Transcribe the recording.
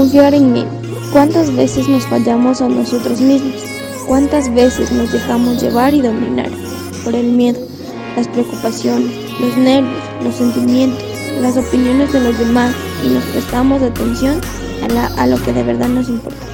Confiar en mí. ¿Cuántas veces nos fallamos a nosotros mismos? ¿Cuántas veces nos dejamos llevar y dominar por el miedo, las preocupaciones, los nervios, los sentimientos, las opiniones de los demás y nos prestamos atención a, lo que de verdad nos importa?